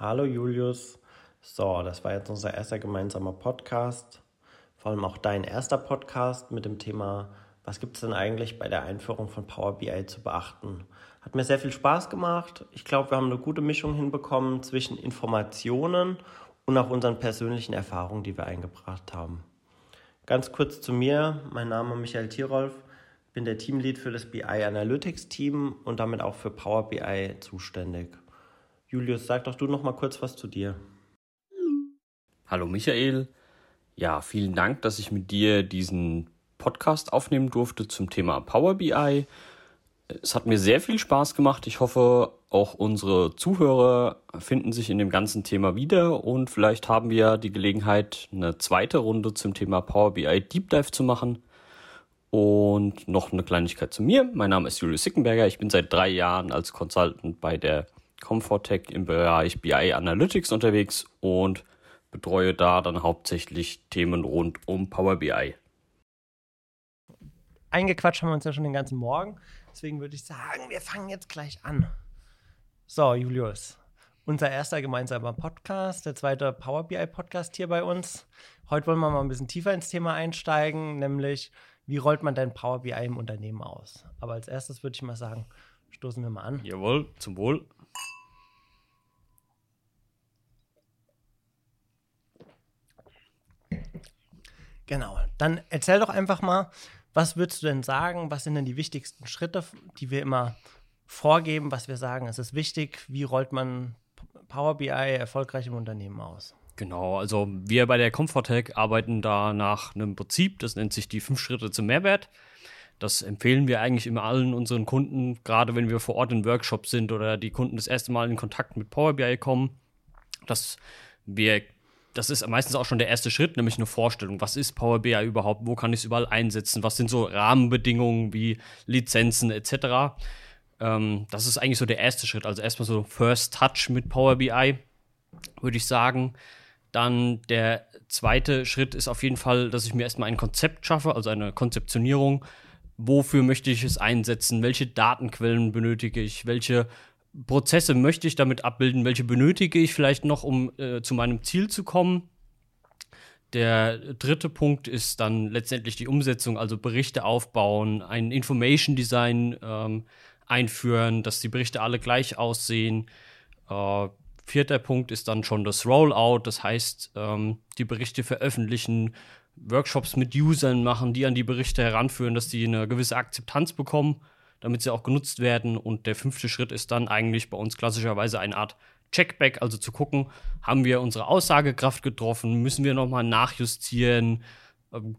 Hallo Julius. So, das war jetzt unser erster gemeinsamer Podcast. Vor allem auch dein erster Podcast mit dem Thema, was gibt es denn eigentlich bei der Einführung von Power BI zu beachten? Hat mir sehr viel Spaß gemacht. Ich glaube, wir haben eine gute Mischung hinbekommen zwischen Informationen und auch unseren persönlichen Erfahrungen, die wir eingebracht haben. Ganz kurz zu mir. Mein Name ist Michael Tirolf bin der Teamlead für das BI Analytics Team und damit auch für Power BI zuständig. Julius, sag doch du noch mal kurz was zu dir. Hallo Michael. Ja, vielen Dank, dass ich mit dir diesen Podcast aufnehmen durfte zum Thema Power BI. Es hat mir sehr viel Spaß gemacht. Ich hoffe, auch unsere Zuhörer finden sich in dem ganzen Thema wieder und vielleicht haben wir die Gelegenheit, eine zweite Runde zum Thema Power BI Deep Dive zu machen. Und noch eine Kleinigkeit zu mir. Mein Name ist Julius Sickenberger. Ich bin seit drei Jahren als Consultant bei der Comfortech im Bereich BI Analytics unterwegs und betreue da dann hauptsächlich Themen rund um Power BI. Eingequatscht haben wir uns ja schon den ganzen Morgen. Deswegen würde ich sagen, wir fangen jetzt gleich an. So, Julius, unser erster gemeinsamer Podcast, der zweite Power BI Podcast hier bei uns. Heute wollen wir mal ein bisschen tiefer ins Thema einsteigen, nämlich wie rollt man dein Power BI im Unternehmen aus? Aber als erstes würde ich mal sagen, stoßen wir mal an. Jawohl, zum Wohl. Genau, dann erzähl doch einfach mal, was würdest du denn sagen? Was sind denn die wichtigsten Schritte, die wir immer vorgeben, was wir sagen, es ist wichtig? Wie rollt man Power BI erfolgreich im Unternehmen aus? Genau, also wir bei der Comfortech arbeiten da nach einem Prinzip, das nennt sich die fünf Schritte zum Mehrwert. Das empfehlen wir eigentlich immer allen unseren Kunden, gerade wenn wir vor Ort in Workshops sind oder die Kunden das erste Mal in Kontakt mit Power BI kommen, dass wir das ist meistens auch schon der erste Schritt, nämlich eine Vorstellung. Was ist Power BI überhaupt? Wo kann ich es überall einsetzen? Was sind so Rahmenbedingungen wie Lizenzen etc.? Ähm, das ist eigentlich so der erste Schritt. Also erstmal so First Touch mit Power BI, würde ich sagen. Dann der zweite Schritt ist auf jeden Fall, dass ich mir erstmal ein Konzept schaffe, also eine Konzeptionierung. Wofür möchte ich es einsetzen? Welche Datenquellen benötige ich? Welche Prozesse möchte ich damit abbilden? Welche benötige ich vielleicht noch, um äh, zu meinem Ziel zu kommen? Der dritte Punkt ist dann letztendlich die Umsetzung, also Berichte aufbauen, ein Information Design ähm, einführen, dass die Berichte alle gleich aussehen. Äh, Vierter Punkt ist dann schon das Rollout, das heißt, ähm, die Berichte veröffentlichen, Workshops mit Usern machen, die an die Berichte heranführen, dass die eine gewisse Akzeptanz bekommen, damit sie auch genutzt werden. Und der fünfte Schritt ist dann eigentlich bei uns klassischerweise eine Art Checkback, also zu gucken, haben wir unsere Aussagekraft getroffen, müssen wir nochmal nachjustieren,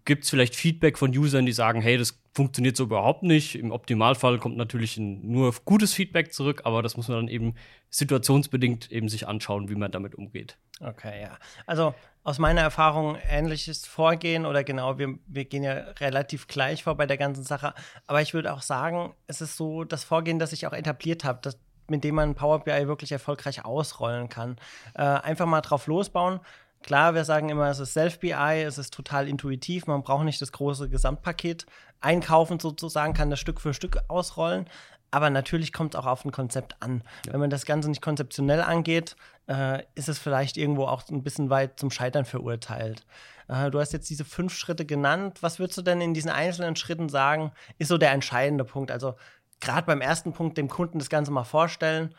Gibt es vielleicht Feedback von Usern, die sagen, hey, das funktioniert so überhaupt nicht? Im Optimalfall kommt natürlich nur gutes Feedback zurück, aber das muss man dann eben situationsbedingt eben sich anschauen, wie man damit umgeht. Okay, ja. Also aus meiner Erfahrung ähnliches Vorgehen oder genau, wir, wir gehen ja relativ gleich vor bei der ganzen Sache. Aber ich würde auch sagen, es ist so das Vorgehen, das ich auch etabliert habe, mit dem man Power BI wirklich erfolgreich ausrollen kann. Äh, einfach mal drauf losbauen Klar, wir sagen immer, es ist Self-BI, es ist total intuitiv, man braucht nicht das große Gesamtpaket einkaufen sozusagen, kann das Stück für Stück ausrollen. Aber natürlich kommt es auch auf ein Konzept an. Ja. Wenn man das Ganze nicht konzeptionell angeht, äh, ist es vielleicht irgendwo auch ein bisschen weit zum Scheitern verurteilt. Äh, du hast jetzt diese fünf Schritte genannt. Was würdest du denn in diesen einzelnen Schritten sagen, ist so der entscheidende Punkt? Also gerade beim ersten Punkt, dem Kunden das Ganze mal vorstellen,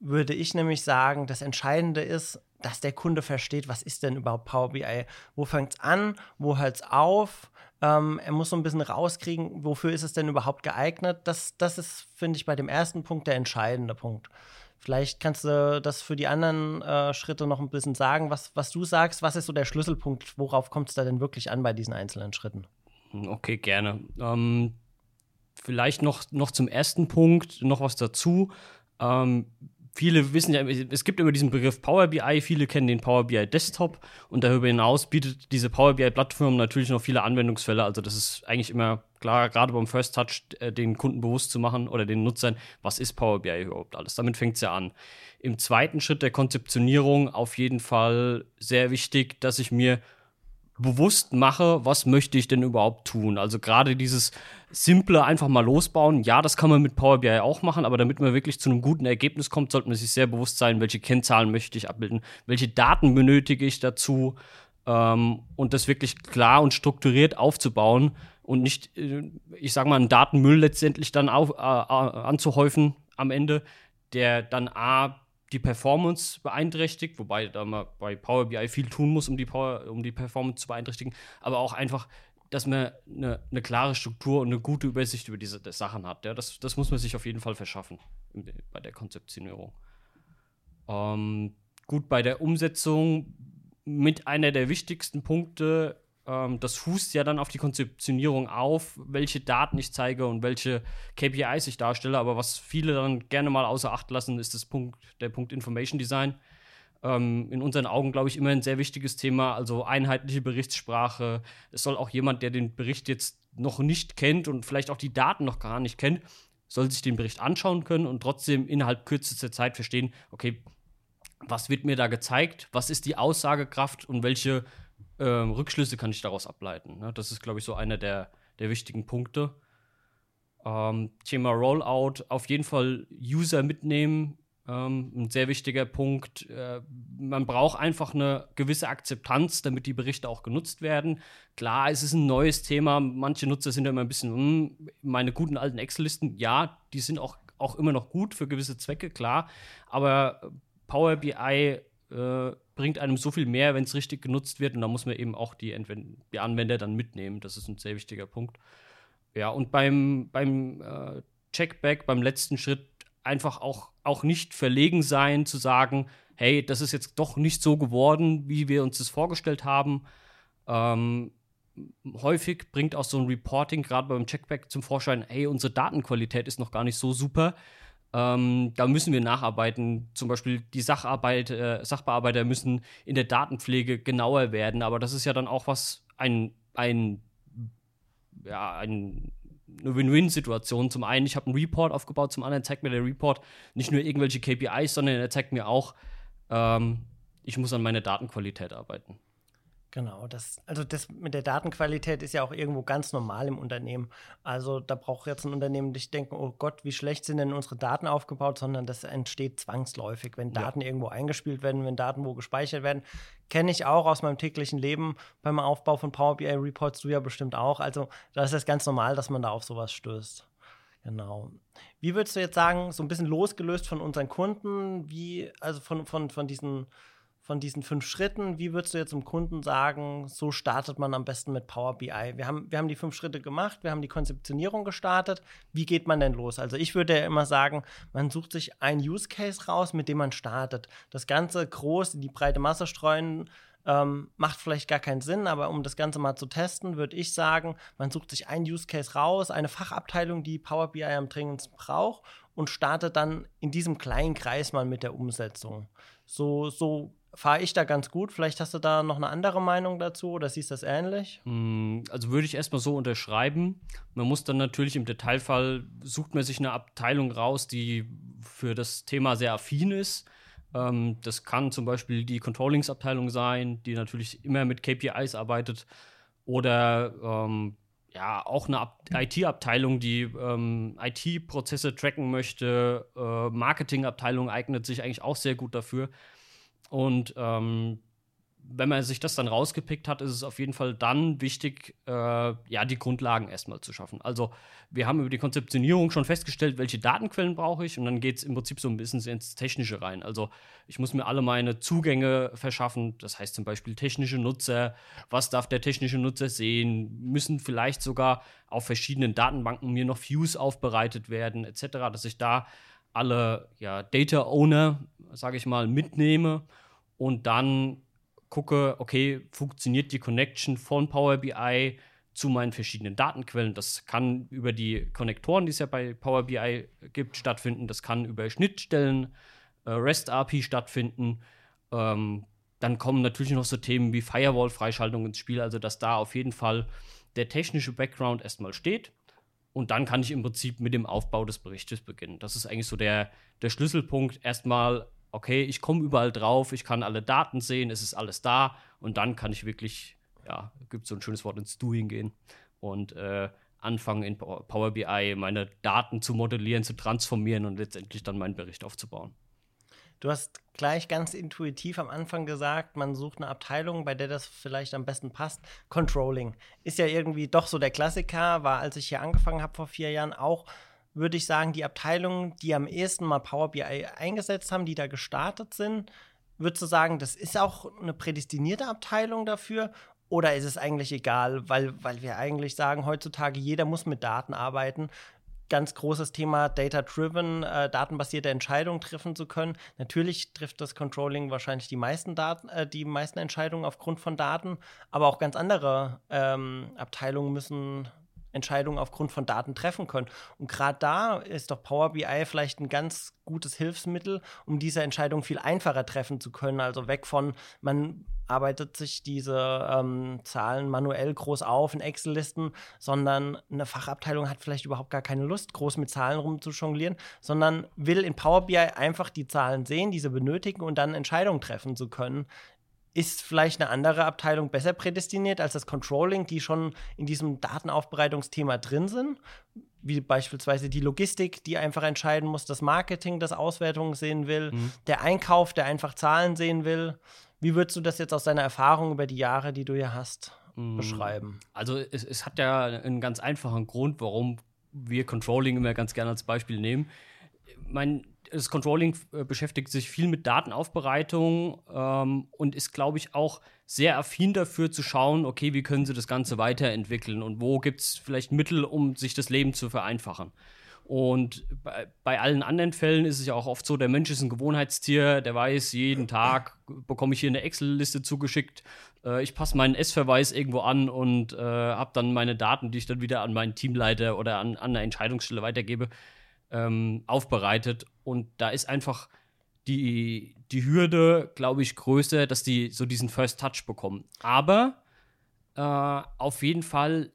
würde ich nämlich sagen, das Entscheidende ist, dass der Kunde versteht, was ist denn überhaupt Power BI? Wo fängt es an? Wo hört es auf? Ähm, er muss so ein bisschen rauskriegen, wofür ist es denn überhaupt geeignet? Das, das ist, finde ich, bei dem ersten Punkt der entscheidende Punkt. Vielleicht kannst du das für die anderen äh, Schritte noch ein bisschen sagen, was, was du sagst. Was ist so der Schlüsselpunkt? Worauf kommt es da denn wirklich an bei diesen einzelnen Schritten? Okay, gerne. Ähm, vielleicht noch, noch zum ersten Punkt noch was dazu. Ähm, viele wissen ja, es gibt immer diesen Begriff Power BI, viele kennen den Power BI Desktop und darüber hinaus bietet diese Power BI Plattform natürlich noch viele Anwendungsfälle. Also das ist eigentlich immer klar, gerade beim First Touch äh, den Kunden bewusst zu machen oder den Nutzern, was ist Power BI überhaupt alles. Damit fängt es ja an. Im zweiten Schritt der Konzeptionierung auf jeden Fall sehr wichtig, dass ich mir bewusst mache, was möchte ich denn überhaupt tun. Also gerade dieses simple einfach mal losbauen, ja, das kann man mit Power BI auch machen, aber damit man wirklich zu einem guten Ergebnis kommt, sollte man sich sehr bewusst sein, welche Kennzahlen möchte ich abbilden, welche Daten benötige ich dazu ähm, und das wirklich klar und strukturiert aufzubauen und nicht, äh, ich sag mal, einen Datenmüll letztendlich dann auf, äh, äh, anzuhäufen am Ende, der dann A, die Performance beeinträchtigt, wobei da man bei Power BI viel tun muss, um die, Power, um die Performance zu beeinträchtigen, aber auch einfach, dass man eine, eine klare Struktur und eine gute Übersicht über diese Sachen hat. Ja? Das, das muss man sich auf jeden Fall verschaffen bei der Konzeptionierung. Ähm, gut, bei der Umsetzung mit einer der wichtigsten Punkte ähm, das fußt ja dann auf die Konzeptionierung auf, welche Daten ich zeige und welche KPIs ich darstelle. Aber was viele dann gerne mal außer Acht lassen, ist das Punkt, der Punkt Information Design. Ähm, in unseren Augen, glaube ich, immer ein sehr wichtiges Thema. Also einheitliche Berichtssprache. Es soll auch jemand, der den Bericht jetzt noch nicht kennt und vielleicht auch die Daten noch gar nicht kennt, soll sich den Bericht anschauen können und trotzdem innerhalb kürzester Zeit verstehen, okay, was wird mir da gezeigt, was ist die Aussagekraft und welche ähm, Rückschlüsse kann ich daraus ableiten. Ne? Das ist, glaube ich, so einer der, der wichtigen Punkte. Ähm, Thema Rollout, auf jeden Fall User mitnehmen, ähm, ein sehr wichtiger Punkt. Äh, man braucht einfach eine gewisse Akzeptanz, damit die Berichte auch genutzt werden. Klar, es ist ein neues Thema. Manche Nutzer sind ja immer ein bisschen, hm, meine guten alten Excel-Listen, ja, die sind auch, auch immer noch gut für gewisse Zwecke, klar. Aber Power BI äh, bringt einem so viel mehr, wenn es richtig genutzt wird. Und da muss man eben auch die, die, Anwender dann mitnehmen. Das ist ein sehr wichtiger Punkt. Ja, und beim, beim äh, Checkback, beim letzten Schritt, einfach auch, auch nicht verlegen sein, zu sagen, hey, das ist jetzt doch nicht so geworden, wie wir uns das vorgestellt haben. Ähm, häufig bringt auch so ein Reporting gerade beim Checkback zum Vorschein, hey, unsere Datenqualität ist noch gar nicht so super. Ähm, da müssen wir nacharbeiten. Zum Beispiel die Sacharbeit, äh, Sachbearbeiter müssen in der Datenpflege genauer werden. Aber das ist ja dann auch was, ein, ein, ja, ein, eine Win-Win-Situation. Zum einen, ich habe einen Report aufgebaut, zum anderen zeigt mir der Report nicht nur irgendwelche KPIs, sondern er zeigt mir auch, ähm, ich muss an meiner Datenqualität arbeiten. Genau, das, also das mit der Datenqualität ist ja auch irgendwo ganz normal im Unternehmen. Also da braucht jetzt ein Unternehmen nicht denken, oh Gott, wie schlecht sind denn unsere Daten aufgebaut, sondern das entsteht zwangsläufig, wenn Daten ja. irgendwo eingespielt werden, wenn Daten wo gespeichert werden. Kenne ich auch aus meinem täglichen Leben beim Aufbau von Power BI Reports, du ja bestimmt auch. Also da ist es ganz normal, dass man da auf sowas stößt. Genau. Wie würdest du jetzt sagen, so ein bisschen losgelöst von unseren Kunden, wie, also von, von, von diesen von diesen fünf Schritten, wie würdest du jetzt dem Kunden sagen, so startet man am besten mit Power BI? Wir haben, wir haben die fünf Schritte gemacht, wir haben die Konzeptionierung gestartet. Wie geht man denn los? Also ich würde ja immer sagen, man sucht sich ein Use Case raus, mit dem man startet. Das Ganze groß in die breite Masse streuen, ähm, macht vielleicht gar keinen Sinn, aber um das Ganze mal zu testen, würde ich sagen, man sucht sich ein Use Case raus, eine Fachabteilung, die Power BI am dringendsten braucht und startet dann in diesem kleinen Kreis mal mit der Umsetzung. So, so fahre ich da ganz gut. Vielleicht hast du da noch eine andere Meinung dazu oder siehst du das ähnlich? Hm, also würde ich erstmal so unterschreiben. Man muss dann natürlich im Detailfall, sucht man sich eine Abteilung raus, die für das Thema sehr affin ist. Ähm, das kann zum Beispiel die Controllingsabteilung sein, die natürlich immer mit KPIs arbeitet. Oder ähm, ja, auch eine IT-Abteilung, die ähm, IT-Prozesse tracken möchte. Äh, Marketing-Abteilung eignet sich eigentlich auch sehr gut dafür. Und ähm, wenn man sich das dann rausgepickt hat, ist es auf jeden Fall dann wichtig, äh, ja, die Grundlagen erstmal zu schaffen. Also, wir haben über die Konzeptionierung schon festgestellt, welche Datenquellen brauche ich, und dann geht es im Prinzip so ein bisschen ins Technische rein. Also, ich muss mir alle meine Zugänge verschaffen, das heißt zum Beispiel technische Nutzer, was darf der technische Nutzer sehen, müssen vielleicht sogar auf verschiedenen Datenbanken mir noch Views aufbereitet werden, etc., dass ich da alle ja, Data Owner, sage ich mal, mitnehme und dann gucke, okay, funktioniert die Connection von Power BI zu meinen verschiedenen Datenquellen. Das kann über die Konnektoren, die es ja bei Power BI gibt, stattfinden. Das kann über Schnittstellen, äh, REST API stattfinden. Ähm, dann kommen natürlich noch so Themen wie Firewall-Freischaltung ins Spiel, also dass da auf jeden Fall der technische Background erstmal steht. Und dann kann ich im Prinzip mit dem Aufbau des Berichtes beginnen. Das ist eigentlich so der, der Schlüsselpunkt. Erstmal, okay, ich komme überall drauf, ich kann alle Daten sehen, es ist alles da und dann kann ich wirklich ja, gibt so ein schönes Wort ins Doing gehen und äh, anfangen in Power BI meine Daten zu modellieren, zu transformieren und letztendlich dann meinen Bericht aufzubauen. Du hast gleich ganz intuitiv am Anfang gesagt, man sucht eine Abteilung, bei der das vielleicht am besten passt. Controlling ist ja irgendwie doch so der Klassiker, war als ich hier angefangen habe vor vier Jahren auch, würde ich sagen, die Abteilungen, die am ehesten mal Power BI eingesetzt haben, die da gestartet sind. Würdest du sagen, das ist auch eine prädestinierte Abteilung dafür? Oder ist es eigentlich egal, weil, weil wir eigentlich sagen, heutzutage jeder muss mit Daten arbeiten ganz großes Thema Data-Driven, äh, datenbasierte Entscheidungen treffen zu können. Natürlich trifft das Controlling wahrscheinlich die meisten Daten, äh, die meisten Entscheidungen aufgrund von Daten, aber auch ganz andere ähm, Abteilungen müssen Entscheidungen aufgrund von Daten treffen können. Und gerade da ist doch Power BI vielleicht ein ganz gutes Hilfsmittel, um diese Entscheidung viel einfacher treffen zu können. Also weg von, man arbeitet sich diese ähm, Zahlen manuell groß auf in Excel-Listen, sondern eine Fachabteilung hat vielleicht überhaupt gar keine Lust, groß mit Zahlen rumzujonglieren, sondern will in Power BI einfach die Zahlen sehen, diese benötigen und dann Entscheidungen treffen zu können, ist vielleicht eine andere Abteilung besser prädestiniert als das Controlling, die schon in diesem Datenaufbereitungsthema drin sind, wie beispielsweise die Logistik, die einfach entscheiden muss, das Marketing, das Auswertungen sehen will, mhm. der Einkauf, der einfach Zahlen sehen will. Wie würdest du das jetzt aus deiner Erfahrung über die Jahre, die du hier hast, mhm. beschreiben? Also es, es hat ja einen ganz einfachen Grund, warum wir Controlling immer ganz gerne als Beispiel nehmen. Mein das Controlling äh, beschäftigt sich viel mit Datenaufbereitung ähm, und ist, glaube ich, auch sehr affin dafür zu schauen, okay, wie können sie das Ganze weiterentwickeln und wo gibt es vielleicht Mittel, um sich das Leben zu vereinfachen. Und bei, bei, allen anderen Fällen ist es ja auch oft so, der Mensch ist ein Gewohnheitstier, der weiß, jeden Tag bekomme ich hier eine Excel-Liste zugeschickt, äh, ich passe meinen S-Verweis irgendwo an und äh, habe dann meine Daten, die ich dann wieder an meinen Teamleiter oder an, an eine Entscheidungsstelle weitergebe ähm, aufbereitet. Und da ist einfach die, die Hürde, glaube ich, größer, dass die so diesen First Touch bekommen. Aber äh, auf jeden Fall,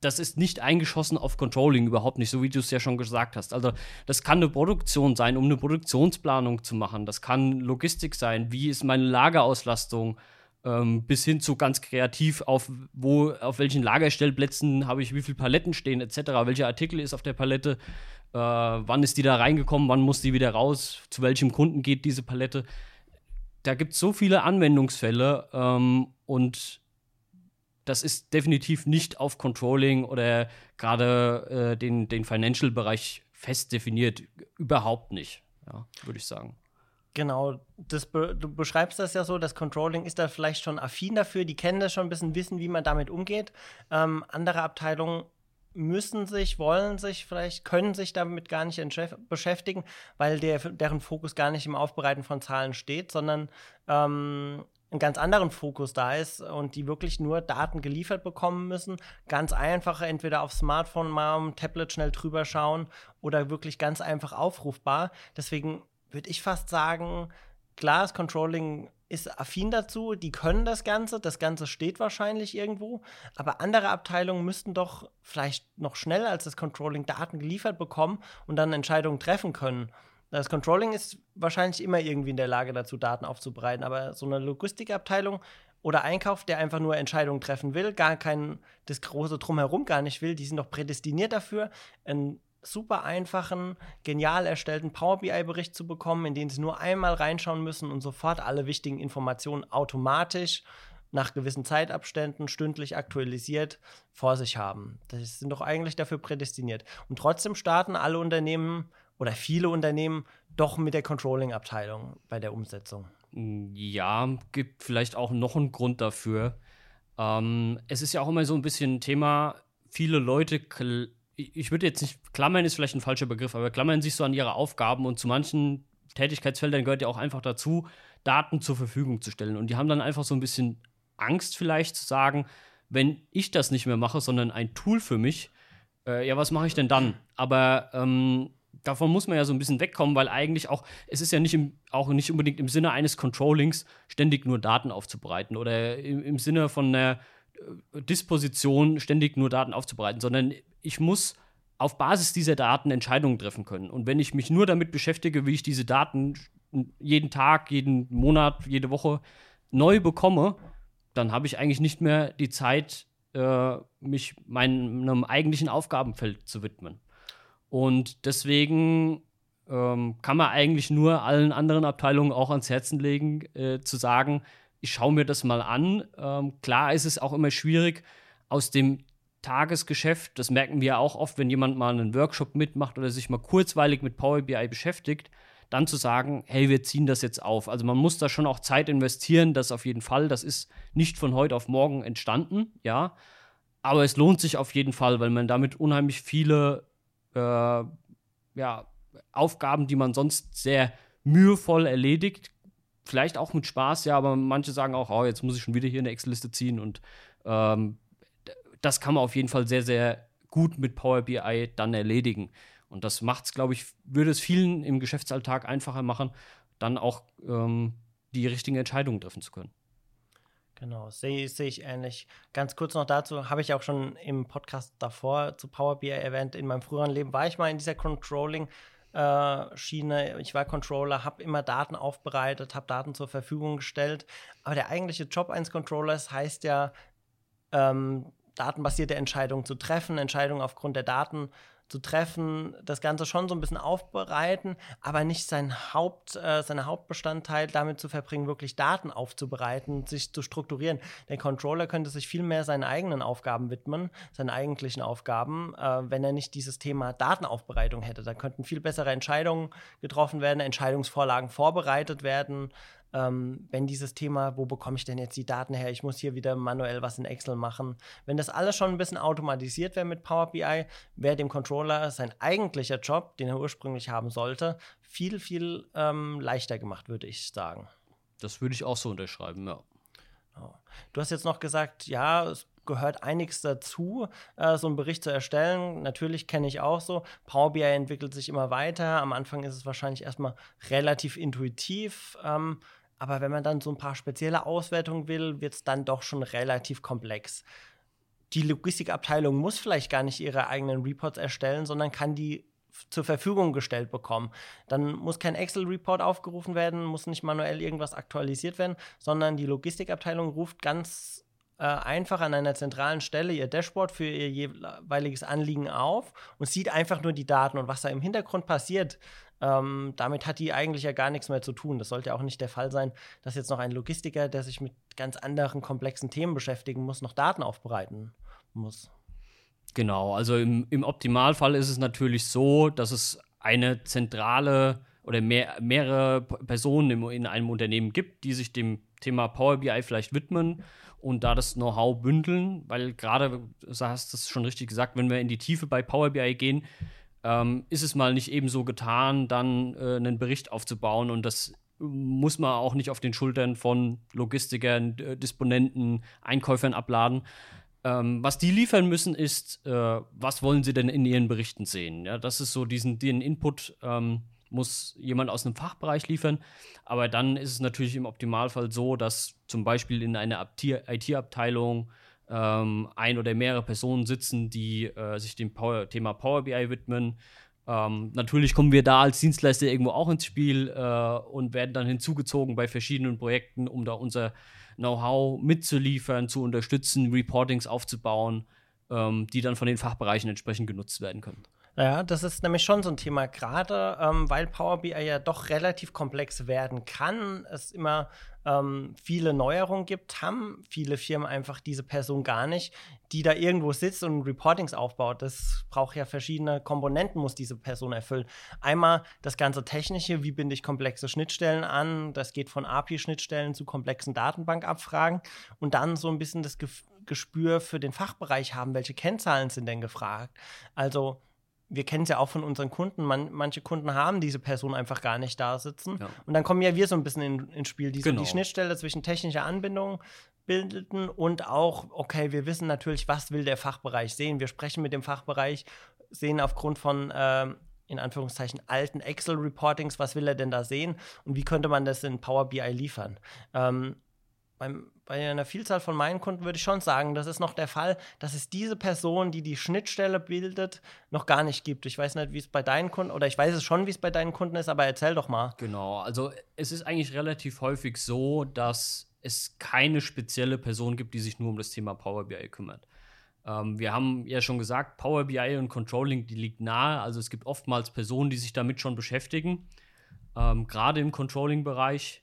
das ist nicht eingeschossen auf Controlling, überhaupt nicht, so wie du es ja schon gesagt hast. Also, das kann eine Produktion sein, um eine Produktionsplanung zu machen. Das kann Logistik sein. Wie ist meine Lagerauslastung? Ähm, bis hin zu ganz kreativ auf wo auf welchen Lagerstellplätzen habe ich wie viele Paletten stehen etc. Welcher Artikel ist auf der Palette? Äh, wann ist die da reingekommen? Wann muss die wieder raus? Zu welchem Kunden geht diese Palette? Da gibt es so viele Anwendungsfälle ähm, und das ist definitiv nicht auf Controlling oder gerade äh, den, den Financial-Bereich fest definiert. Überhaupt nicht, ja, würde ich sagen. Genau, be du beschreibst das ja so, das Controlling ist da vielleicht schon affin dafür, die kennen das schon ein bisschen, wissen, wie man damit umgeht. Ähm, andere Abteilungen müssen sich, wollen sich vielleicht, können sich damit gar nicht beschäftigen, weil der, deren Fokus gar nicht im Aufbereiten von Zahlen steht, sondern ähm, einen ganz anderen Fokus da ist und die wirklich nur Daten geliefert bekommen müssen. Ganz einfach, entweder auf Smartphone mal am Tablet schnell drüber schauen oder wirklich ganz einfach aufrufbar. Deswegen würde ich fast sagen, klar, das Controlling ist affin dazu, die können das Ganze, das Ganze steht wahrscheinlich irgendwo, aber andere Abteilungen müssten doch vielleicht noch schneller als das Controlling Daten geliefert bekommen und dann Entscheidungen treffen können. Das Controlling ist wahrscheinlich immer irgendwie in der Lage dazu, Daten aufzubereiten, aber so eine Logistikabteilung oder Einkauf, der einfach nur Entscheidungen treffen will, gar kein das große Drumherum gar nicht will, die sind doch prädestiniert dafür, ein super einfachen, genial erstellten Power BI-Bericht zu bekommen, in den Sie nur einmal reinschauen müssen und sofort alle wichtigen Informationen automatisch nach gewissen Zeitabständen stündlich aktualisiert vor sich haben. Das sind doch eigentlich dafür prädestiniert. Und trotzdem starten alle Unternehmen oder viele Unternehmen doch mit der Controlling-Abteilung bei der Umsetzung. Ja, gibt vielleicht auch noch einen Grund dafür. Ähm, es ist ja auch immer so ein bisschen ein Thema, viele Leute ich würde jetzt nicht, klammern ist vielleicht ein falscher Begriff, aber klammern sich so an ihre Aufgaben und zu manchen Tätigkeitsfeldern gehört ja auch einfach dazu, Daten zur Verfügung zu stellen. Und die haben dann einfach so ein bisschen Angst vielleicht zu sagen, wenn ich das nicht mehr mache, sondern ein Tool für mich, äh, ja, was mache ich denn dann? Aber ähm, davon muss man ja so ein bisschen wegkommen, weil eigentlich auch, es ist ja nicht im, auch nicht unbedingt im Sinne eines Controllings, ständig nur Daten aufzubereiten oder im, im Sinne von einer Disposition, ständig nur Daten aufzubereiten, sondern ich muss auf Basis dieser Daten Entscheidungen treffen können. Und wenn ich mich nur damit beschäftige, wie ich diese Daten jeden Tag, jeden Monat, jede Woche neu bekomme, dann habe ich eigentlich nicht mehr die Zeit, äh, mich meinem eigentlichen Aufgabenfeld zu widmen. Und deswegen ähm, kann man eigentlich nur allen anderen Abteilungen auch ans Herzen legen, äh, zu sagen, ich schaue mir das mal an. Ähm, klar ist es auch immer schwierig, aus dem Tagesgeschäft, das merken wir auch oft, wenn jemand mal einen Workshop mitmacht oder sich mal kurzweilig mit Power BI beschäftigt, dann zu sagen, hey, wir ziehen das jetzt auf. Also man muss da schon auch Zeit investieren, das auf jeden Fall. Das ist nicht von heute auf morgen entstanden, ja. Aber es lohnt sich auf jeden Fall, weil man damit unheimlich viele äh, ja, Aufgaben, die man sonst sehr mühevoll erledigt, vielleicht auch mit Spaß, ja, aber manche sagen auch, oh, jetzt muss ich schon wieder hier eine Excel-Liste ziehen und ähm, das kann man auf jeden Fall sehr, sehr gut mit Power BI dann erledigen. Und das macht es, glaube ich, würde es vielen im Geschäftsalltag einfacher machen, dann auch ähm, die richtigen Entscheidungen treffen zu können. Genau, sehe seh ich ähnlich. Ganz kurz noch dazu, habe ich auch schon im Podcast davor zu Power BI erwähnt. In meinem früheren Leben war ich mal in dieser Controlling- Schiene. Ich war Controller, habe immer Daten aufbereitet, habe Daten zur Verfügung gestellt. Aber der eigentliche Job eines Controllers heißt ja, ähm, datenbasierte Entscheidungen zu treffen, Entscheidungen aufgrund der Daten zu treffen, das Ganze schon so ein bisschen aufbereiten, aber nicht sein Haupt, äh, seine Hauptbestandteil damit zu verbringen, wirklich Daten aufzubereiten, sich zu strukturieren. Der Controller könnte sich viel mehr seinen eigenen Aufgaben widmen, seinen eigentlichen Aufgaben, äh, wenn er nicht dieses Thema Datenaufbereitung hätte. Da könnten viel bessere Entscheidungen getroffen werden, Entscheidungsvorlagen vorbereitet werden, ähm, wenn dieses Thema, wo bekomme ich denn jetzt die Daten her, ich muss hier wieder manuell was in Excel machen, wenn das alles schon ein bisschen automatisiert wäre mit Power BI, wäre dem Controller sein eigentlicher Job, den er ursprünglich haben sollte, viel, viel ähm, leichter gemacht, würde ich sagen. Das würde ich auch so unterschreiben, ja. Genau. Du hast jetzt noch gesagt, ja, es gehört einiges dazu, äh, so einen Bericht zu erstellen. Natürlich kenne ich auch so. Power BI entwickelt sich immer weiter. Am Anfang ist es wahrscheinlich erstmal relativ intuitiv. Ähm, aber wenn man dann so ein paar spezielle Auswertungen will, wird es dann doch schon relativ komplex. Die Logistikabteilung muss vielleicht gar nicht ihre eigenen Reports erstellen, sondern kann die zur Verfügung gestellt bekommen. Dann muss kein Excel-Report aufgerufen werden, muss nicht manuell irgendwas aktualisiert werden, sondern die Logistikabteilung ruft ganz äh, einfach an einer zentralen Stelle ihr Dashboard für ihr jeweiliges Anliegen auf und sieht einfach nur die Daten und was da im Hintergrund passiert, ähm, damit hat die eigentlich ja gar nichts mehr zu tun. Das sollte auch nicht der Fall sein, dass jetzt noch ein Logistiker, der sich mit ganz anderen komplexen Themen beschäftigen muss, noch Daten aufbereiten muss. Genau, also im, im Optimalfall ist es natürlich so, dass es eine zentrale oder mehr, mehrere Personen im, in einem Unternehmen gibt, die sich dem Thema Power BI vielleicht widmen und da das Know-how bündeln, weil gerade, du hast es schon richtig gesagt, wenn wir in die Tiefe bei Power BI gehen, ähm, ist es mal nicht eben so getan, dann äh, einen Bericht aufzubauen und das muss man auch nicht auf den Schultern von Logistikern, äh, Disponenten, Einkäufern abladen. Ähm, was die liefern müssen, ist, äh, was wollen sie denn in ihren Berichten sehen? Ja, das ist so diesen, den Input ähm, muss jemand aus einem Fachbereich liefern. Aber dann ist es natürlich im Optimalfall so, dass zum Beispiel in einer IT-Abteilung ähm, ein oder mehrere Personen sitzen, die äh, sich dem Power Thema Power BI widmen. Ähm, natürlich kommen wir da als Dienstleister irgendwo auch ins Spiel äh, und werden dann hinzugezogen bei verschiedenen Projekten, um da unser Know-how mitzuliefern, zu unterstützen, Reportings aufzubauen, ähm, die dann von den Fachbereichen entsprechend genutzt werden können. Ja, das ist nämlich schon so ein Thema, gerade ähm, weil Power BI ja doch relativ komplex werden kann, es immer ähm, viele Neuerungen gibt, haben viele Firmen einfach diese Person gar nicht, die da irgendwo sitzt und Reportings aufbaut. Das braucht ja verschiedene Komponenten, muss diese Person erfüllen. Einmal das ganze Technische, wie binde ich komplexe Schnittstellen an, das geht von API-Schnittstellen zu komplexen Datenbankabfragen und dann so ein bisschen das Gespür für den Fachbereich haben, welche Kennzahlen sind denn gefragt. Also wir kennen es ja auch von unseren Kunden, man, manche Kunden haben diese Person einfach gar nicht da sitzen. Ja. Und dann kommen ja wir so ein bisschen in, ins Spiel, die genau. die Schnittstelle zwischen technischer Anbindung bildeten und auch, okay, wir wissen natürlich, was will der Fachbereich sehen. Wir sprechen mit dem Fachbereich, sehen aufgrund von äh, in Anführungszeichen alten Excel-Reportings, was will er denn da sehen und wie könnte man das in Power BI liefern. Ähm, bei einer Vielzahl von meinen Kunden würde ich schon sagen, das ist noch der Fall, dass es diese Person, die die Schnittstelle bildet, noch gar nicht gibt. Ich weiß nicht, wie es bei deinen Kunden, oder ich weiß es schon, wie es bei deinen Kunden ist, aber erzähl doch mal. Genau, also es ist eigentlich relativ häufig so, dass es keine spezielle Person gibt, die sich nur um das Thema Power BI kümmert. Ähm, wir haben ja schon gesagt, Power BI und Controlling, die liegt nahe. Also es gibt oftmals Personen, die sich damit schon beschäftigen, ähm, gerade im Controlling-Bereich.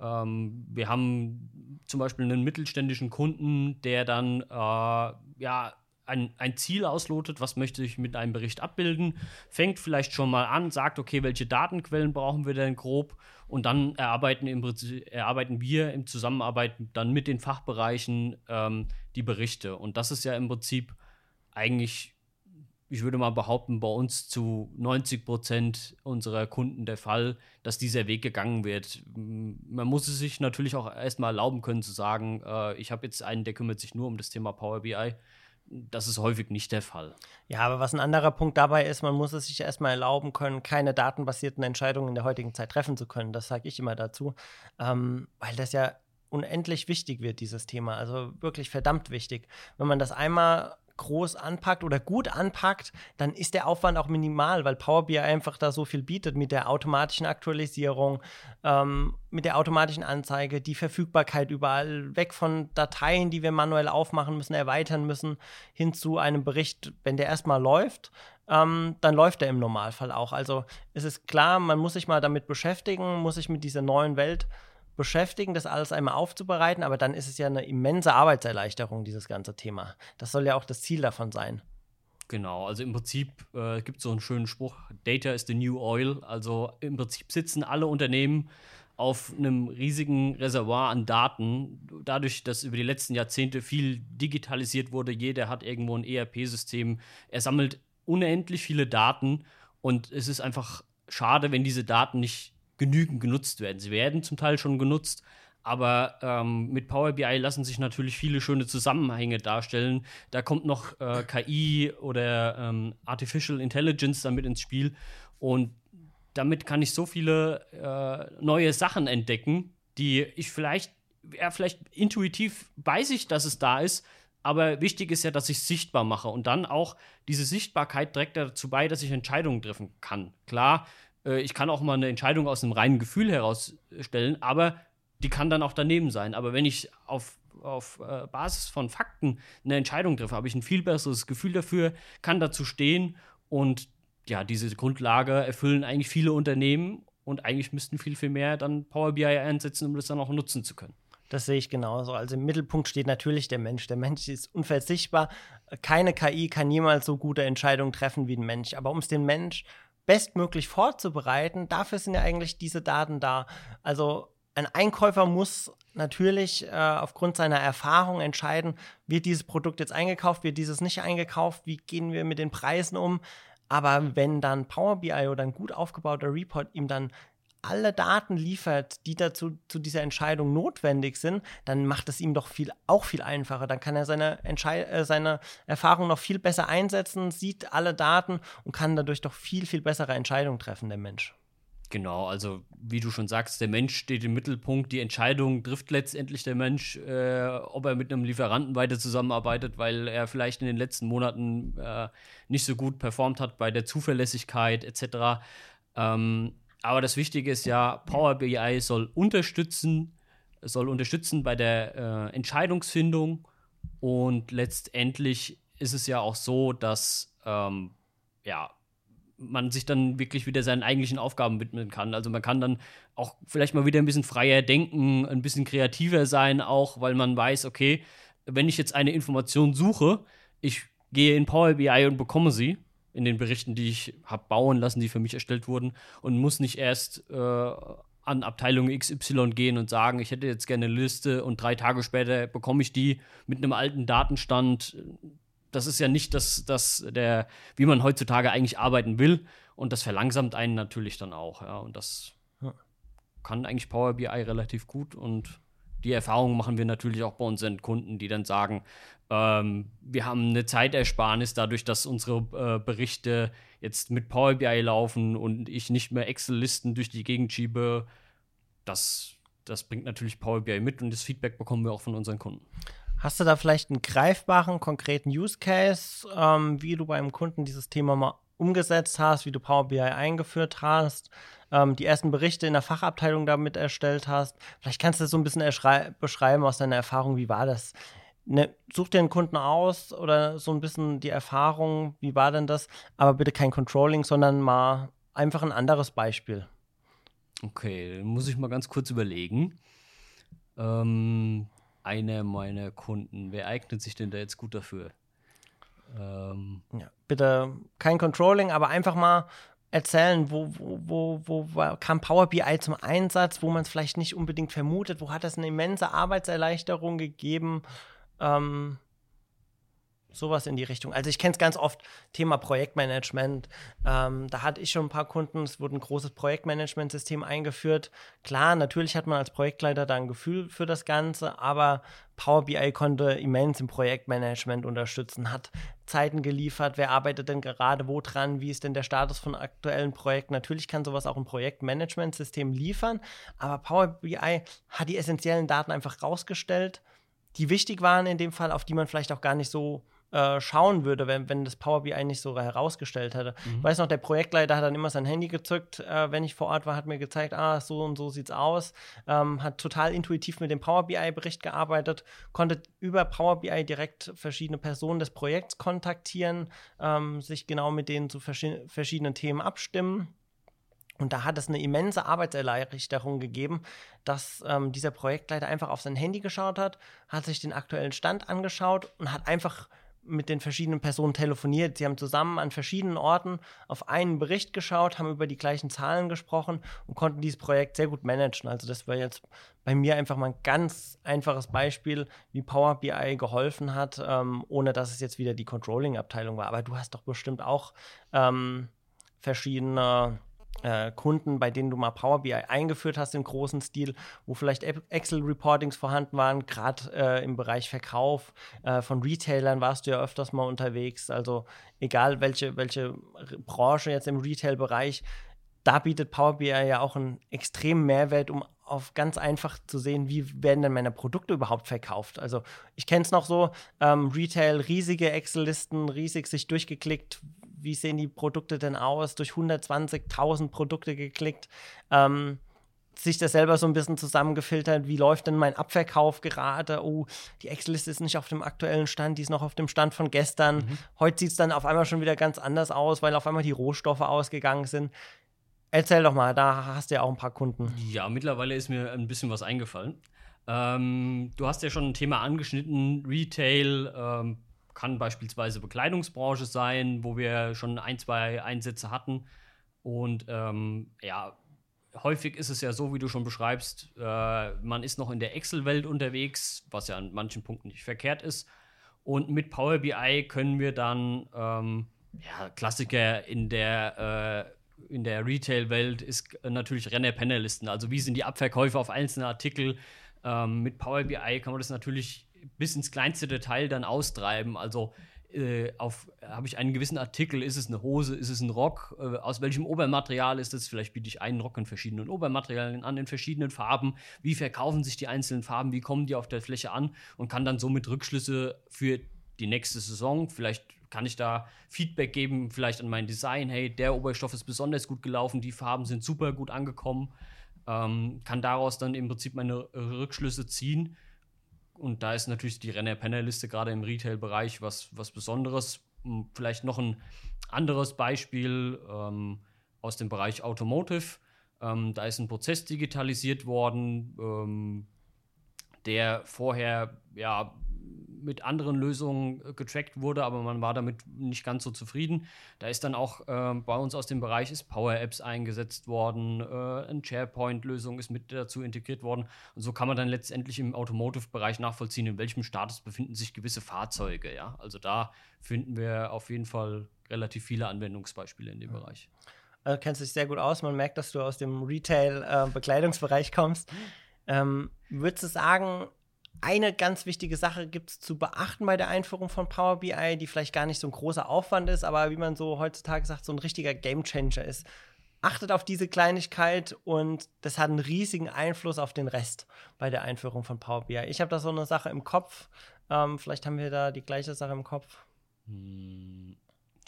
Ähm, wir haben zum Beispiel einen mittelständischen Kunden, der dann äh, ja ein, ein Ziel auslotet, was möchte ich mit einem Bericht abbilden, fängt vielleicht schon mal an, sagt, okay, welche Datenquellen brauchen wir denn grob und dann erarbeiten, im erarbeiten wir im Zusammenarbeit dann mit den Fachbereichen ähm, die Berichte. Und das ist ja im Prinzip eigentlich, ich würde mal behaupten, bei uns zu 90 Prozent unserer Kunden der Fall, dass dieser Weg gegangen wird. Man muss es sich natürlich auch erstmal erlauben können zu sagen, äh, ich habe jetzt einen, der kümmert sich nur um das Thema Power BI das ist häufig nicht der Fall. Ja, aber was ein anderer Punkt dabei ist, man muss es sich erstmal erlauben können, keine datenbasierten Entscheidungen in der heutigen Zeit treffen zu können. Das sage ich immer dazu, ähm, weil das ja unendlich wichtig wird, dieses Thema. Also wirklich verdammt wichtig. Wenn man das einmal groß anpackt oder gut anpackt, dann ist der Aufwand auch minimal, weil Power BI einfach da so viel bietet mit der automatischen Aktualisierung, ähm, mit der automatischen Anzeige, die Verfügbarkeit überall, weg von Dateien, die wir manuell aufmachen müssen, erweitern müssen, hin zu einem Bericht, wenn der erstmal läuft, ähm, dann läuft er im Normalfall auch. Also es ist klar, man muss sich mal damit beschäftigen, muss sich mit dieser neuen Welt beschäftigen, das alles einmal aufzubereiten, aber dann ist es ja eine immense Arbeitserleichterung, dieses ganze Thema. Das soll ja auch das Ziel davon sein. Genau, also im Prinzip äh, gibt es so einen schönen Spruch, Data is the new oil. Also im Prinzip sitzen alle Unternehmen auf einem riesigen Reservoir an Daten. Dadurch, dass über die letzten Jahrzehnte viel digitalisiert wurde, jeder hat irgendwo ein ERP-System. Er sammelt unendlich viele Daten und es ist einfach schade, wenn diese Daten nicht genügend genutzt werden. Sie werden zum Teil schon genutzt, aber ähm, mit Power BI lassen sich natürlich viele schöne Zusammenhänge darstellen. Da kommt noch äh, KI oder ähm, Artificial Intelligence damit ins Spiel und damit kann ich so viele äh, neue Sachen entdecken, die ich vielleicht, ja, vielleicht intuitiv weiß ich, dass es da ist, aber wichtig ist ja, dass ich es sichtbar mache und dann auch diese Sichtbarkeit trägt dazu bei, dass ich Entscheidungen treffen kann. Klar, äh, ich kann auch mal eine Entscheidung aus einem reinen Gefühl herausstellen, aber die kann dann auch daneben sein. Aber wenn ich auf, auf äh, Basis von Fakten eine Entscheidung treffe, habe ich ein viel besseres Gefühl dafür, kann dazu stehen und ja, diese Grundlage erfüllen eigentlich viele Unternehmen und eigentlich müssten viel, viel mehr dann Power BI einsetzen, um das dann auch nutzen zu können. Das sehe ich genauso. Also im Mittelpunkt steht natürlich der Mensch. Der Mensch ist unverzichtbar. Keine KI kann jemals so gute Entscheidungen treffen wie ein Mensch. Aber um es den Mensch bestmöglich vorzubereiten, dafür sind ja eigentlich diese Daten da. Also ein Einkäufer muss natürlich äh, aufgrund seiner Erfahrung entscheiden, wird dieses Produkt jetzt eingekauft, wird dieses nicht eingekauft, wie gehen wir mit den Preisen um. Aber wenn dann Power BI oder ein gut aufgebauter Report ihm dann alle Daten liefert, die dazu zu dieser Entscheidung notwendig sind, dann macht es ihm doch viel, auch viel einfacher. Dann kann er seine, Entschei äh, seine Erfahrung noch viel besser einsetzen, sieht alle Daten und kann dadurch doch viel, viel bessere Entscheidungen treffen, der Mensch. Genau, also wie du schon sagst, der Mensch steht im Mittelpunkt. Die Entscheidung trifft letztendlich der Mensch, äh, ob er mit einem Lieferanten weiter zusammenarbeitet, weil er vielleicht in den letzten Monaten äh, nicht so gut performt hat bei der Zuverlässigkeit etc. Ähm, aber das Wichtige ist ja, Power BI soll unterstützen, soll unterstützen bei der äh, Entscheidungsfindung und letztendlich ist es ja auch so, dass ähm, ja, man sich dann wirklich wieder seinen eigentlichen Aufgaben widmen kann. Also man kann dann auch vielleicht mal wieder ein bisschen freier denken, ein bisschen kreativer sein, auch weil man weiß, okay, wenn ich jetzt eine Information suche, ich gehe in Power BI und bekomme sie in den Berichten, die ich habe bauen lassen, die für mich erstellt wurden und muss nicht erst äh, an Abteilung XY gehen und sagen, ich hätte jetzt gerne eine Liste und drei Tage später bekomme ich die mit einem alten Datenstand. Das ist ja nicht das, das der, wie man heutzutage eigentlich arbeiten will. Und das verlangsamt einen natürlich dann auch. Ja. Und das ja. kann eigentlich Power BI relativ gut. Und die Erfahrung machen wir natürlich auch bei unseren Kunden, die dann sagen, ähm, wir haben eine Zeitersparnis dadurch, dass unsere äh, Berichte jetzt mit Power BI laufen und ich nicht mehr Excel-Listen durch die Gegend schiebe. Das, das bringt natürlich Power BI mit und das Feedback bekommen wir auch von unseren Kunden. Hast du da vielleicht einen greifbaren, konkreten Use Case, ähm, wie du beim Kunden dieses Thema mal umgesetzt hast, wie du Power BI eingeführt hast, ähm, die ersten Berichte in der Fachabteilung damit erstellt hast. Vielleicht kannst du das so ein bisschen beschreiben aus deiner Erfahrung, wie war das? Ne, such dir einen Kunden aus oder so ein bisschen die Erfahrung, wie war denn das? Aber bitte kein Controlling, sondern mal einfach ein anderes Beispiel. Okay, dann muss ich mal ganz kurz überlegen. Ähm, einer meiner Kunden, wer eignet sich denn da jetzt gut dafür? Ähm, ja, bitte kein Controlling, aber einfach mal erzählen, wo, wo, wo, wo kam Power BI zum Einsatz, wo man es vielleicht nicht unbedingt vermutet, wo hat es eine immense Arbeitserleichterung gegeben. Ähm, sowas in die Richtung. Also ich kenne es ganz oft, Thema Projektmanagement. Ähm, da hatte ich schon ein paar Kunden, es wurde ein großes Projektmanagementsystem eingeführt. Klar, natürlich hat man als Projektleiter da ein Gefühl für das Ganze, aber Power BI konnte immens im Projektmanagement unterstützen, hat Zeiten geliefert, wer arbeitet denn gerade wo dran, wie ist denn der Status von aktuellen Projekten. Natürlich kann sowas auch ein Projektmanagementsystem liefern, aber Power BI hat die essentiellen Daten einfach rausgestellt, die wichtig waren in dem Fall, auf die man vielleicht auch gar nicht so äh, schauen würde, wenn, wenn das Power BI nicht so herausgestellt hätte. Mhm. Ich weiß noch, der Projektleiter hat dann immer sein Handy gezückt, äh, wenn ich vor Ort war, hat mir gezeigt, ah, so und so sieht's aus. Ähm, hat total intuitiv mit dem Power BI-Bericht gearbeitet, konnte über Power BI direkt verschiedene Personen des Projekts kontaktieren, ähm, sich genau mit denen zu vers verschiedenen Themen abstimmen. Und da hat es eine immense Arbeitserleichterung gegeben, dass ähm, dieser Projektleiter einfach auf sein Handy geschaut hat, hat sich den aktuellen Stand angeschaut und hat einfach mit den verschiedenen Personen telefoniert. Sie haben zusammen an verschiedenen Orten auf einen Bericht geschaut, haben über die gleichen Zahlen gesprochen und konnten dieses Projekt sehr gut managen. Also das war jetzt bei mir einfach mal ein ganz einfaches Beispiel, wie Power BI geholfen hat, ähm, ohne dass es jetzt wieder die Controlling-Abteilung war. Aber du hast doch bestimmt auch ähm, verschiedene äh, Kunden, bei denen du mal Power BI eingeführt hast im großen Stil, wo vielleicht Excel-Reportings vorhanden waren, gerade äh, im Bereich Verkauf äh, von Retailern warst du ja öfters mal unterwegs. Also egal welche, welche Branche jetzt im Retail-Bereich, da bietet Power BI ja auch einen extremen Mehrwert, um auf ganz einfach zu sehen, wie werden denn meine Produkte überhaupt verkauft. Also ich kenne es noch so, ähm, Retail, riesige Excel-Listen, riesig sich durchgeklickt, wie sehen die Produkte denn aus, durch 120.000 Produkte geklickt, ähm, sich das selber so ein bisschen zusammengefiltert, wie läuft denn mein Abverkauf gerade, oh, die Excel-Liste ist nicht auf dem aktuellen Stand, die ist noch auf dem Stand von gestern. Mhm. Heute sieht es dann auf einmal schon wieder ganz anders aus, weil auf einmal die Rohstoffe ausgegangen sind. Erzähl doch mal, da hast du ja auch ein paar Kunden. Ja, mittlerweile ist mir ein bisschen was eingefallen. Ähm, du hast ja schon ein Thema angeschnitten, Retail, ähm, kann beispielsweise Bekleidungsbranche sein, wo wir schon ein, zwei Einsätze hatten. Und ähm, ja, häufig ist es ja so, wie du schon beschreibst, äh, man ist noch in der Excel-Welt unterwegs, was ja an manchen Punkten nicht verkehrt ist. Und mit Power BI können wir dann, ähm, ja, Klassiker in der, äh, der Retail-Welt ist natürlich Renner-Penner-Listen. Also wie sind die Abverkäufe auf einzelne Artikel? Ähm, mit Power BI kann man das natürlich bis ins kleinste Detail dann austreiben. Also äh, habe ich einen gewissen Artikel, ist es eine Hose, ist es ein Rock, äh, aus welchem Obermaterial ist es? Vielleicht biete ich einen Rock in verschiedenen Obermaterialien an, in verschiedenen Farben. Wie verkaufen sich die einzelnen Farben? Wie kommen die auf der Fläche an? Und kann dann somit Rückschlüsse für die nächste Saison, vielleicht kann ich da Feedback geben, vielleicht an mein Design, hey, der Oberstoff ist besonders gut gelaufen, die Farben sind super gut angekommen, ähm, kann daraus dann im Prinzip meine Rückschlüsse ziehen und da ist natürlich die Renner-Penner-Liste gerade im Retail-Bereich was, was Besonderes. Hm, vielleicht noch ein anderes Beispiel ähm, aus dem Bereich Automotive. Ähm, da ist ein Prozess digitalisiert worden, ähm, der vorher ja mit anderen Lösungen äh, getrackt wurde, aber man war damit nicht ganz so zufrieden. Da ist dann auch äh, bei uns aus dem Bereich ist Power Apps eingesetzt worden, äh, eine SharePoint-Lösung ist mit dazu integriert worden. Und so kann man dann letztendlich im Automotive-Bereich nachvollziehen, in welchem Status befinden sich gewisse Fahrzeuge. Ja? Also da finden wir auf jeden Fall relativ viele Anwendungsbeispiele in dem ja. Bereich. Also kennst dich sehr gut aus. Man merkt, dass du aus dem Retail-Bekleidungsbereich äh, kommst. Ähm, würdest du sagen, eine ganz wichtige Sache gibt es zu beachten bei der Einführung von Power BI, die vielleicht gar nicht so ein großer Aufwand ist, aber wie man so heutzutage sagt, so ein richtiger Gamechanger ist. Achtet auf diese Kleinigkeit und das hat einen riesigen Einfluss auf den Rest bei der Einführung von Power BI. Ich habe da so eine Sache im Kopf. Ähm, vielleicht haben wir da die gleiche Sache im Kopf. Hm,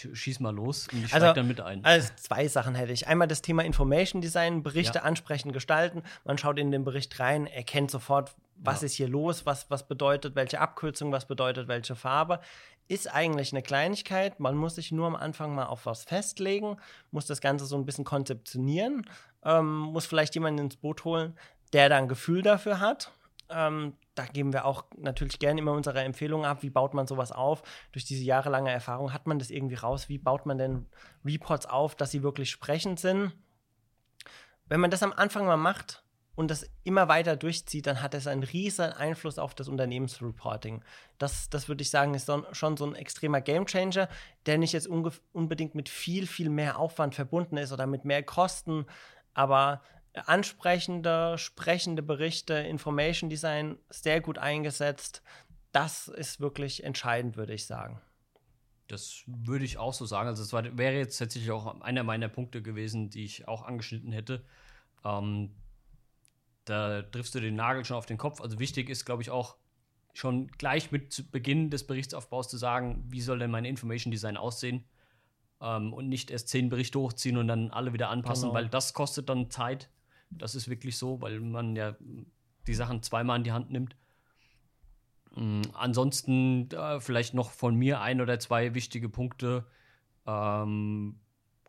Schieß mal los und ich also, dann mit ein. Also zwei Sachen hätte ich. Einmal das Thema Information Design, Berichte ja. ansprechend gestalten. Man schaut in den Bericht rein, erkennt sofort, was ja. ist hier los, was, was bedeutet welche Abkürzung, was bedeutet welche Farbe. Ist eigentlich eine Kleinigkeit. Man muss sich nur am Anfang mal auf was festlegen, muss das Ganze so ein bisschen konzeptionieren, ähm, muss vielleicht jemanden ins Boot holen, der da ein Gefühl dafür hat. Ähm, da geben wir auch natürlich gerne immer unsere Empfehlungen ab. Wie baut man sowas auf? Durch diese jahrelange Erfahrung hat man das irgendwie raus. Wie baut man denn Reports auf, dass sie wirklich sprechend sind? Wenn man das am Anfang mal macht und das immer weiter durchzieht, dann hat es einen riesen Einfluss auf das Unternehmensreporting. Das, das würde ich sagen, ist so, schon so ein extremer Gamechanger, der nicht jetzt unbedingt mit viel, viel mehr Aufwand verbunden ist oder mit mehr Kosten, aber ansprechende, sprechende Berichte, Information Design sehr gut eingesetzt. Das ist wirklich entscheidend, würde ich sagen. Das würde ich auch so sagen. Also, es wäre jetzt tatsächlich auch einer meiner Punkte gewesen, die ich auch angeschnitten hätte. Ähm, da triffst du den Nagel schon auf den Kopf. Also, wichtig ist, glaube ich, auch schon gleich mit Beginn des Berichtsaufbaus zu sagen, wie soll denn mein Information Design aussehen? Ähm, und nicht erst zehn Berichte hochziehen und dann alle wieder anpassen, genau. weil das kostet dann Zeit. Das ist wirklich so, weil man ja die Sachen zweimal in die Hand nimmt. Mhm, ansonsten äh, vielleicht noch von mir ein oder zwei wichtige Punkte. Ähm,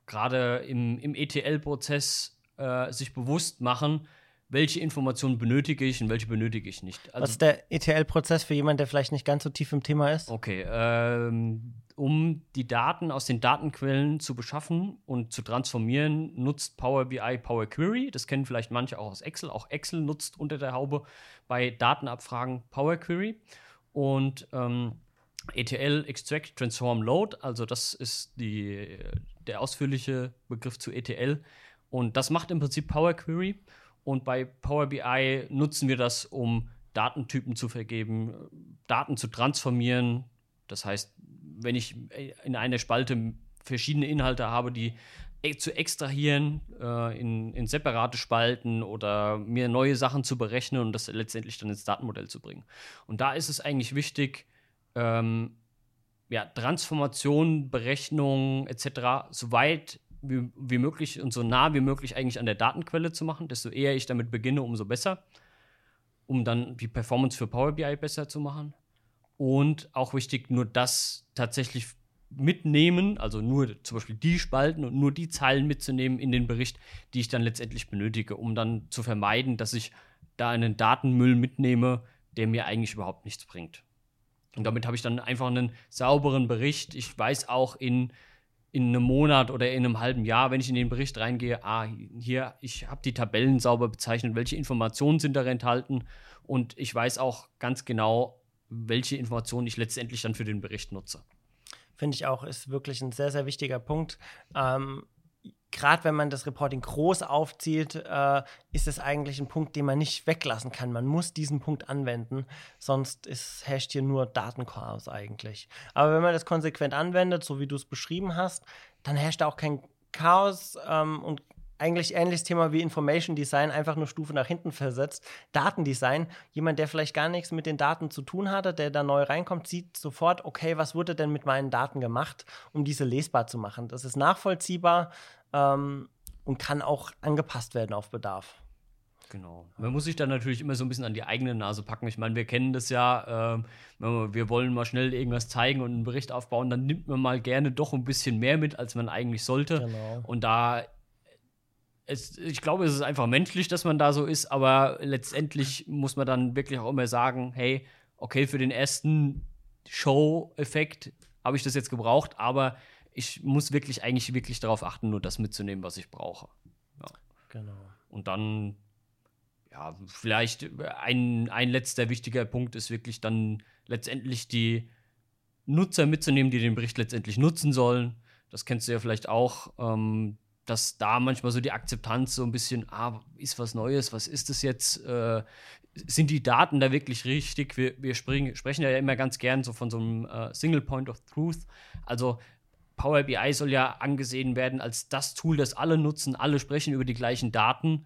Gerade im, im ETL-Prozess äh, sich bewusst machen, welche Informationen benötige ich und welche benötige ich nicht. Also, Was ist der ETL-Prozess für jemanden, der vielleicht nicht ganz so tief im Thema ist? Okay, ähm, um die Daten aus den Datenquellen zu beschaffen und zu transformieren, nutzt Power BI Power Query. Das kennen vielleicht manche auch aus Excel. Auch Excel nutzt unter der Haube bei Datenabfragen Power Query. Und ähm, ETL Extract Transform Load, also das ist die, der ausführliche Begriff zu ETL. Und das macht im Prinzip Power Query. Und bei Power BI nutzen wir das, um Datentypen zu vergeben, Daten zu transformieren. Das heißt, wenn ich in einer Spalte verschiedene Inhalte habe, die e-, zu extrahieren äh, in, in, separate Spalten oder mir neue Sachen zu berechnen und das letztendlich dann ins Datenmodell zu bringen. Und da ist es eigentlich wichtig, ähm, ja, Transformation, Berechnung etc. so weit wie, wie möglich und so nah wie möglich eigentlich an der Datenquelle zu machen. Desto eher ich damit beginne, umso besser, um dann die Performance für Power BI besser zu machen. Und auch wichtig, nur das tatsächlich mitnehmen, also nur zum Beispiel die Spalten und nur die Zeilen mitzunehmen in den Bericht, die ich dann letztendlich benötige, um dann zu vermeiden, dass ich da einen Datenmüll mitnehme, der mir eigentlich überhaupt nichts bringt. Und damit habe ich dann einfach einen sauberen Bericht. Ich weiß auch in in einem Monat oder in einem halben Jahr, wenn ich in den Bericht reingehe, ah, hier, ich habe die Tabellen sauber bezeichnet, welche Informationen sind da enthalten und ich weiß auch ganz genau, welche Informationen ich letztendlich dann für den Bericht nutze. Finde ich auch, ist wirklich ein sehr, sehr wichtiger Punkt. Ähm, gerade wenn man das Reporting groß aufzieht, äh, ist es eigentlich ein Punkt, den man nicht weglassen kann. Man muss diesen Punkt anwenden, sonst herrscht hier nur Datenchaos eigentlich. Aber wenn man das konsequent anwendet, so wie du es beschrieben hast, dann herrscht auch kein Chaos ähm, und eigentlich ähnliches Thema wie Information Design, einfach nur Stufe nach hinten versetzt. Datendesign, jemand, der vielleicht gar nichts mit den Daten zu tun hatte, der da neu reinkommt, sieht sofort, okay, was wurde denn mit meinen Daten gemacht, um diese lesbar zu machen. Das ist nachvollziehbar ähm, und kann auch angepasst werden auf Bedarf. Genau. Man muss sich dann natürlich immer so ein bisschen an die eigene Nase packen. Ich meine, wir kennen das ja, äh, wir wollen mal schnell irgendwas zeigen und einen Bericht aufbauen, dann nimmt man mal gerne doch ein bisschen mehr mit, als man eigentlich sollte. Genau. Und da es, ich glaube, es ist einfach menschlich, dass man da so ist, aber letztendlich muss man dann wirklich auch immer sagen, hey, okay, für den ersten Show-Effekt habe ich das jetzt gebraucht, aber ich muss wirklich eigentlich wirklich darauf achten, nur das mitzunehmen, was ich brauche. Ja. Genau. Und dann, ja, vielleicht ein, ein letzter wichtiger Punkt ist wirklich dann letztendlich die Nutzer mitzunehmen, die den Bericht letztendlich nutzen sollen. Das kennst du ja vielleicht auch. Ähm, dass da manchmal so die Akzeptanz so ein bisschen, ah, ist was Neues, was ist das jetzt? Äh, sind die Daten da wirklich richtig? Wir, wir springen, sprechen ja immer ganz gern so von so einem äh, Single Point of Truth. Also Power BI soll ja angesehen werden als das Tool, das alle nutzen, alle sprechen über die gleichen Daten.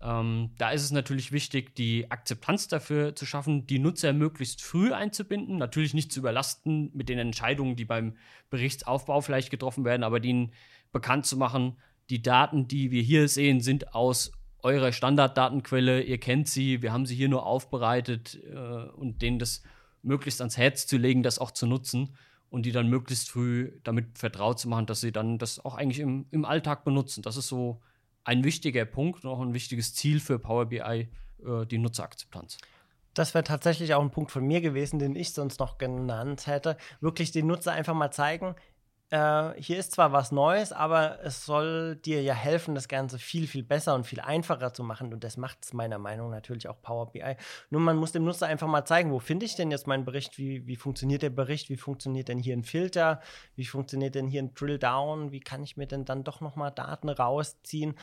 Ähm, da ist es natürlich wichtig, die Akzeptanz dafür zu schaffen, die Nutzer möglichst früh einzubinden, natürlich nicht zu überlasten mit den Entscheidungen, die beim Berichtsaufbau vielleicht getroffen werden, aber denen bekannt zu machen, die Daten, die wir hier sehen, sind aus eurer Standarddatenquelle, ihr kennt sie, wir haben sie hier nur aufbereitet äh, und denen das möglichst ans Herz zu legen, das auch zu nutzen und die dann möglichst früh damit vertraut zu machen, dass sie dann das auch eigentlich im, im Alltag benutzen. Das ist so ein wichtiger Punkt und auch ein wichtiges Ziel für Power BI, äh, die Nutzerakzeptanz. Das wäre tatsächlich auch ein Punkt von mir gewesen, den ich sonst noch genannt hätte. Wirklich den Nutzer einfach mal zeigen, äh, hier ist zwar was Neues, aber es soll dir ja helfen, das Ganze viel, viel besser und viel einfacher zu machen. Und das macht es meiner Meinung nach natürlich auch Power BI. Nur man muss dem Nutzer einfach mal zeigen, wo finde ich denn jetzt meinen Bericht? Wie, wie funktioniert der Bericht? Wie funktioniert denn hier ein Filter? Wie funktioniert denn hier ein Drill Down? Wie kann ich mir denn dann doch nochmal Daten rausziehen?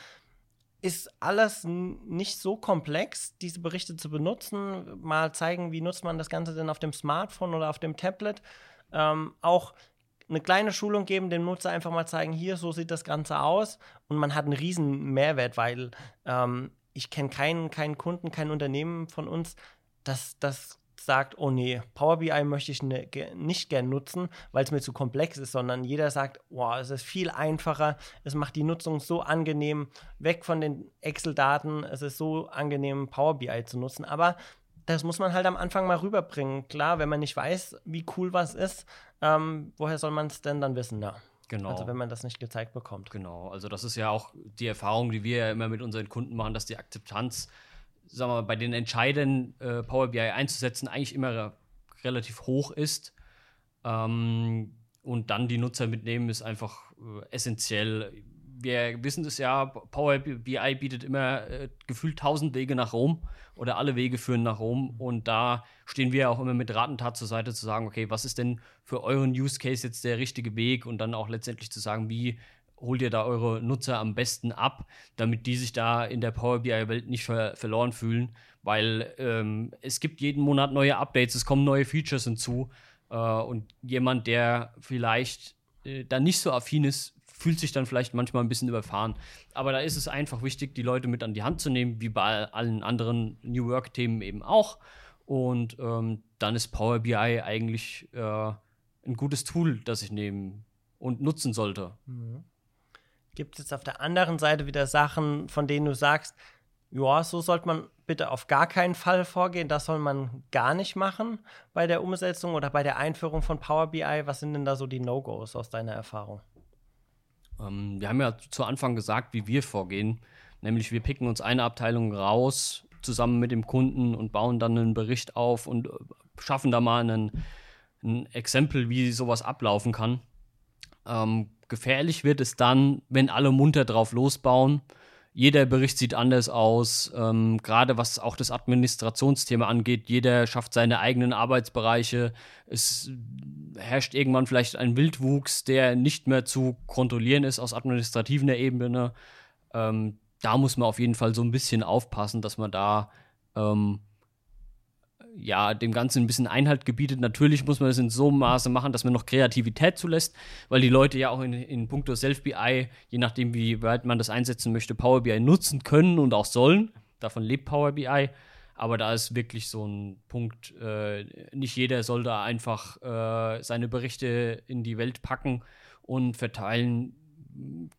ist alles nicht so komplex, diese Berichte zu benutzen. Mal zeigen, wie nutzt man das Ganze denn auf dem Smartphone oder auf dem Tablet. Ähm, auch eine kleine Schulung geben, dem Nutzer einfach mal zeigen, hier, so sieht das Ganze aus. Und man hat einen riesen Mehrwert, weil ähm, ich kenne keinen, keinen Kunden, kein Unternehmen von uns, das, das sagt, oh nee, Power BI möchte ich ne, nicht gern nutzen, weil es mir zu komplex ist, sondern jeder sagt, wow, es ist viel einfacher, es macht die Nutzung so angenehm, weg von den Excel-Daten, es ist so angenehm, Power BI zu nutzen. Aber das muss man halt am Anfang mal rüberbringen. Klar, wenn man nicht weiß, wie cool was ist, ähm, woher soll man es denn dann wissen? Ja. Genau. Also wenn man das nicht gezeigt bekommt. Genau, also das ist ja auch die Erfahrung, die wir ja immer mit unseren Kunden machen, dass die Akzeptanz, sagen wir mal, bei den Entscheidern äh, Power BI einzusetzen, eigentlich immer relativ hoch ist. Ähm, und dann die Nutzer mitnehmen, ist einfach äh, essentiell wir wissen es ja, Power BI bietet immer äh, gefühlt tausend Wege nach Rom oder alle Wege führen nach Rom. Und da stehen wir auch immer mit Ratentat zur Seite zu sagen, okay, was ist denn für euren Use Case jetzt der richtige Weg? Und dann auch letztendlich zu sagen, wie holt ihr da eure Nutzer am besten ab, damit die sich da in der Power BI-Welt nicht ver verloren fühlen. Weil ähm, es gibt jeden Monat neue Updates, es kommen neue Features hinzu. Äh, und jemand, der vielleicht äh, da nicht so affin ist, fühlt sich dann vielleicht manchmal ein bisschen überfahren. Aber da ist es einfach wichtig, die Leute mit an die Hand zu nehmen, wie bei allen anderen New Work-Themen eben auch. Und ähm, dann ist Power BI eigentlich äh, ein gutes Tool, das ich nehmen und nutzen sollte. Mhm. Gibt es jetzt auf der anderen Seite wieder Sachen, von denen du sagst, ja, so sollte man bitte auf gar keinen Fall vorgehen. Das soll man gar nicht machen bei der Umsetzung oder bei der Einführung von Power BI. Was sind denn da so die No-Gos aus deiner Erfahrung? Ähm, wir haben ja zu Anfang gesagt, wie wir vorgehen. Nämlich wir picken uns eine Abteilung raus zusammen mit dem Kunden und bauen dann einen Bericht auf und äh, schaffen da mal einen, ein Exempel, wie sowas ablaufen kann. Ähm, gefährlich wird es dann, wenn alle munter drauf losbauen jeder Bericht sieht anders aus, ähm, gerade was auch das Administrationsthema angeht. Jeder schafft seine eigenen Arbeitsbereiche. Es herrscht irgendwann vielleicht ein Wildwuchs, der nicht mehr zu kontrollieren ist aus administrativer Ebene. Ähm, da muss man auf jeden Fall so ein bisschen aufpassen, dass man da ähm, ja, dem Ganzen ein bisschen Einhalt gebietet. Natürlich muss man das in so einem Maße machen, dass man noch Kreativität zulässt, weil die Leute ja auch in, in puncto Self-BI, je nachdem, wie weit man das einsetzen möchte, Power BI nutzen können und auch sollen. Davon lebt Power BI. Aber da ist wirklich so ein Punkt, äh, nicht jeder soll da einfach äh, seine Berichte in die Welt packen und verteilen.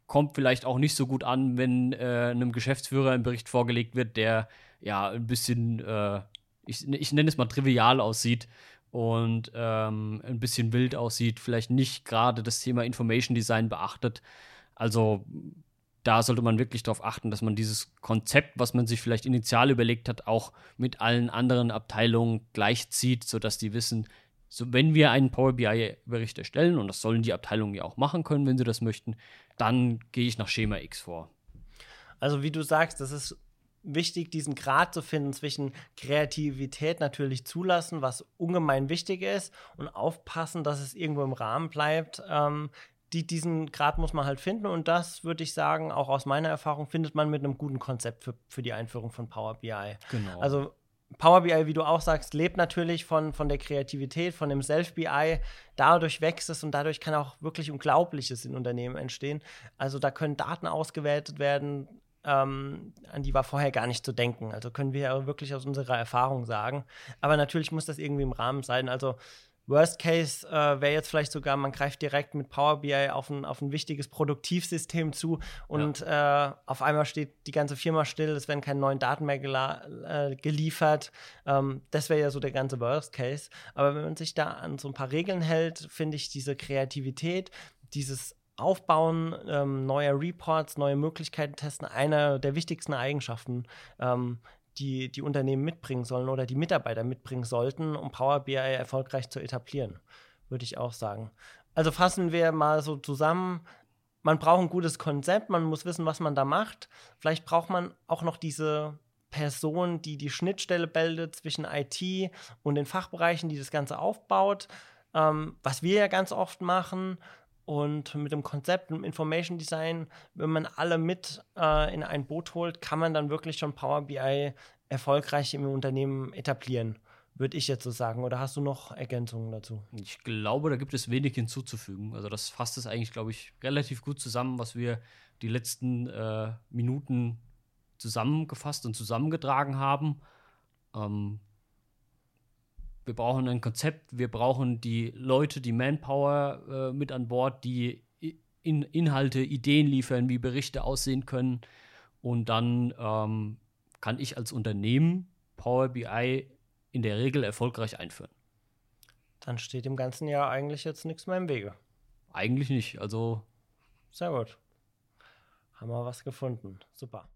Kommt vielleicht auch nicht so gut an, wenn äh, einem Geschäftsführer ein Bericht vorgelegt wird, der ja ein bisschen äh, ich, ich nenne es mal trivial aussieht und ähm, ein bisschen wild aussieht, vielleicht nicht gerade das Thema Information Design beachtet. Also da sollte man wirklich darauf achten, dass man dieses Konzept, was man sich vielleicht initial überlegt hat, auch mit allen anderen Abteilungen gleichzieht, sodass die wissen, so, wenn wir einen Power BI-Bericht erstellen, und das sollen die Abteilungen ja auch machen können, wenn sie das möchten, dann gehe ich nach Schema X vor. Also wie du sagst, das ist wichtig, diesen Grad zu finden zwischen Kreativität natürlich zulassen, was ungemein wichtig ist, und aufpassen, dass es irgendwo im Rahmen bleibt. Ähm, die, diesen Grad muss man halt finden und das würde ich sagen, auch aus meiner Erfahrung, findet man mit einem guten Konzept für, für die Einführung von Power BI. Genau. Also Power BI, wie du auch sagst, lebt natürlich von, von der Kreativität, von dem Self-BI. Dadurch wächst es und dadurch kann auch wirklich Unglaubliches in Unternehmen entstehen. Also da können Daten ausgewertet werden, ähm, an die war vorher gar nicht zu denken. Also können wir ja wirklich aus unserer Erfahrung sagen. Aber natürlich muss das irgendwie im Rahmen sein. Also Worst Case äh, wäre jetzt vielleicht sogar, man greift direkt mit Power BI auf ein, auf ein wichtiges Produktivsystem zu und ja. äh, auf einmal steht die ganze Firma still, es werden keine neuen Daten mehr äh, geliefert. Ähm, das wäre ja so der ganze Worst Case. Aber wenn man sich da an so ein paar Regeln hält, finde ich diese Kreativität, dieses Aufbauen ähm, neuer Reports, neue Möglichkeiten testen, einer der wichtigsten Eigenschaften, ähm, die die Unternehmen mitbringen sollen oder die Mitarbeiter mitbringen sollten, um Power BI erfolgreich zu etablieren, würde ich auch sagen. Also fassen wir mal so zusammen. Man braucht ein gutes Konzept, man muss wissen, was man da macht. Vielleicht braucht man auch noch diese Person, die die Schnittstelle bildet zwischen IT und den Fachbereichen, die das Ganze aufbaut. Ähm, was wir ja ganz oft machen, und mit dem Konzept, dem Information Design, wenn man alle mit äh, in ein Boot holt, kann man dann wirklich schon Power BI erfolgreich im Unternehmen etablieren, würde ich jetzt so sagen. Oder hast du noch Ergänzungen dazu? Ich glaube, da gibt es wenig hinzuzufügen. Also das fasst es eigentlich, glaube ich, relativ gut zusammen, was wir die letzten äh, Minuten zusammengefasst und zusammengetragen haben. Ähm, wir brauchen ein Konzept, wir brauchen die Leute, die Manpower äh, mit an Bord, die in Inhalte, Ideen liefern, wie Berichte aussehen können. Und dann ähm, kann ich als Unternehmen Power BI in der Regel erfolgreich einführen. Dann steht im ganzen Jahr eigentlich jetzt nichts mehr im Wege. Eigentlich nicht. Also. Sehr gut. Haben wir was gefunden. Super.